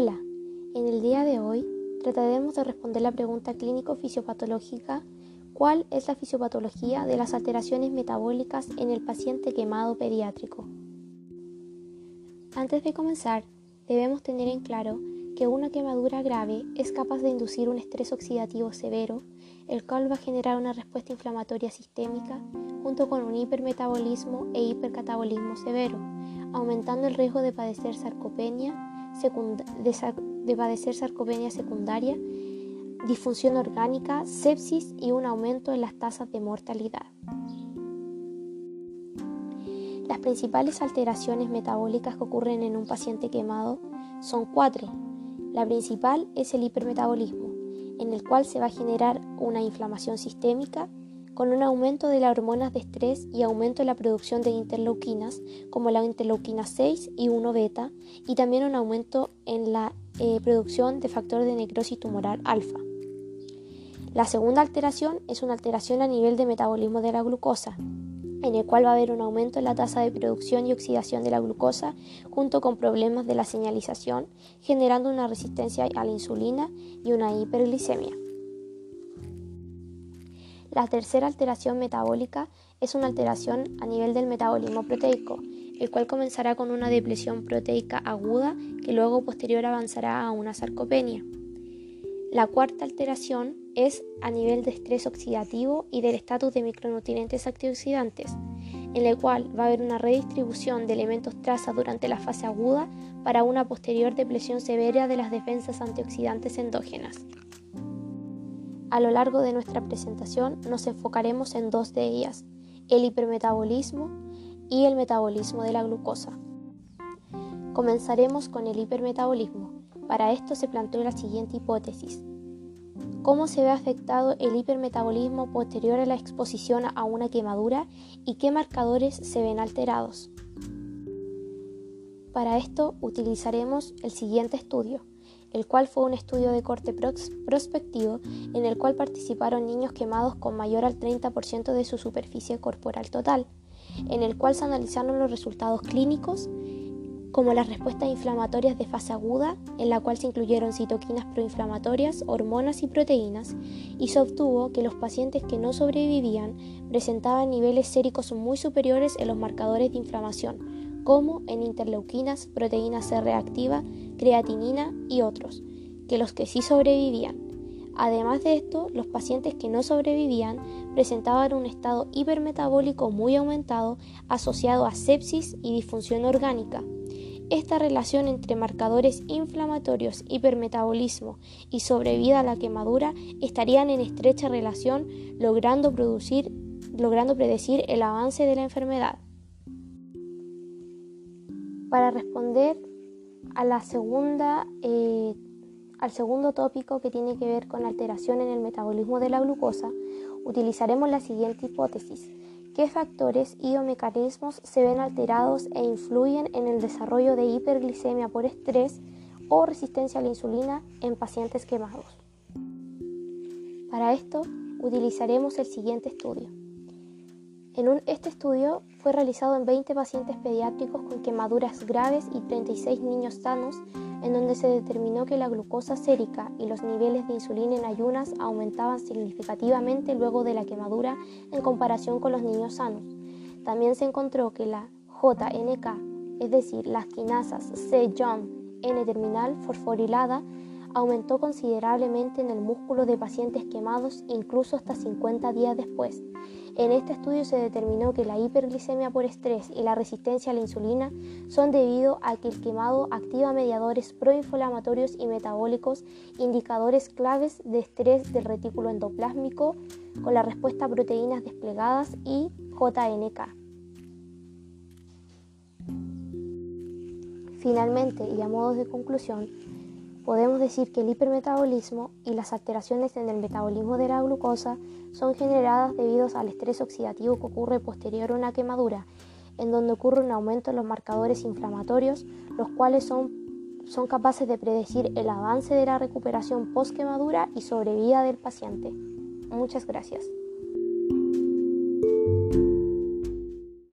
Hola, en el día de hoy trataremos de responder la pregunta clínico-fisiopatológica ¿Cuál es la fisiopatología de las alteraciones metabólicas en el paciente quemado pediátrico? Antes de comenzar, debemos tener en claro que una quemadura grave es capaz de inducir un estrés oxidativo severo, el cual va a generar una respuesta inflamatoria sistémica junto con un hipermetabolismo e hipercatabolismo severo, aumentando el riesgo de padecer sarcopenia, de padecer sarcopenia secundaria, disfunción orgánica, sepsis y un aumento en las tasas de mortalidad. Las principales alteraciones metabólicas que ocurren en un paciente quemado son cuatro. La principal es el hipermetabolismo, en el cual se va a generar una inflamación sistémica con un aumento de las hormonas de estrés y aumento de la producción de interleuquinas, como la interleuquina 6 y 1 beta, y también un aumento en la eh, producción de factor de necrosis tumoral alfa. La segunda alteración es una alteración a nivel de metabolismo de la glucosa, en el cual va a haber un aumento en la tasa de producción y oxidación de la glucosa junto con problemas de la señalización, generando una resistencia a la insulina y una hiperglicemia. La tercera alteración metabólica es una alteración a nivel del metabolismo proteico, el cual comenzará con una depresión proteica aguda que luego posterior avanzará a una sarcopenia. La cuarta alteración es a nivel de estrés oxidativo y del estatus de micronutrientes antioxidantes, en el cual va a haber una redistribución de elementos traza durante la fase aguda para una posterior depresión severa de las defensas antioxidantes endógenas. A lo largo de nuestra presentación nos enfocaremos en dos de ellas, el hipermetabolismo y el metabolismo de la glucosa. Comenzaremos con el hipermetabolismo. Para esto se planteó la siguiente hipótesis. ¿Cómo se ve afectado el hipermetabolismo posterior a la exposición a una quemadura y qué marcadores se ven alterados? Para esto utilizaremos el siguiente estudio, el cual fue un estudio de corte prospectivo en el cual participaron niños quemados con mayor al 30% de su superficie corporal total, en el cual se analizaron los resultados clínicos como las respuestas inflamatorias de fase aguda, en la cual se incluyeron citoquinas proinflamatorias, hormonas y proteínas, y se obtuvo que los pacientes que no sobrevivían presentaban niveles séricos muy superiores en los marcadores de inflamación, como en interleuquinas, proteína C reactiva, creatinina y otros, que los que sí sobrevivían. Además de esto, los pacientes que no sobrevivían presentaban un estado hipermetabólico muy aumentado asociado a sepsis y disfunción orgánica. Esta relación entre marcadores inflamatorios, hipermetabolismo y sobrevida a la quemadura estarían en estrecha relación, logrando, producir, logrando predecir el avance de la enfermedad. Para responder la eh, al segundo tópico que tiene que ver con alteración en el metabolismo de la glucosa, utilizaremos la siguiente hipótesis qué factores y o mecanismos se ven alterados e influyen en el desarrollo de hiperglicemia por estrés o resistencia a la insulina en pacientes quemados. Para esto utilizaremos el siguiente estudio. En este estudio fue realizado en 20 pacientes pediátricos con quemaduras graves y 36 niños sanos en donde se determinó que la glucosa sérica y los niveles de insulina en ayunas aumentaban significativamente luego de la quemadura en comparación con los niños sanos. También se encontró que la JNK, es decir, las quinasas C-John N-terminal fosforilada, aumentó considerablemente en el músculo de pacientes quemados incluso hasta 50 días después. En este estudio se determinó que la hiperglicemia por estrés y la resistencia a la insulina son debido a que el quemado activa mediadores proinflamatorios y metabólicos, indicadores claves de estrés del retículo endoplásmico con la respuesta a proteínas desplegadas y JNK. Finalmente, y a modo de conclusión, Podemos decir que el hipermetabolismo y las alteraciones en el metabolismo de la glucosa son generadas debido al estrés oxidativo que ocurre posterior a una quemadura, en donde ocurre un aumento en los marcadores inflamatorios, los cuales son, son capaces de predecir el avance de la recuperación post quemadura y sobrevida del paciente. Muchas gracias.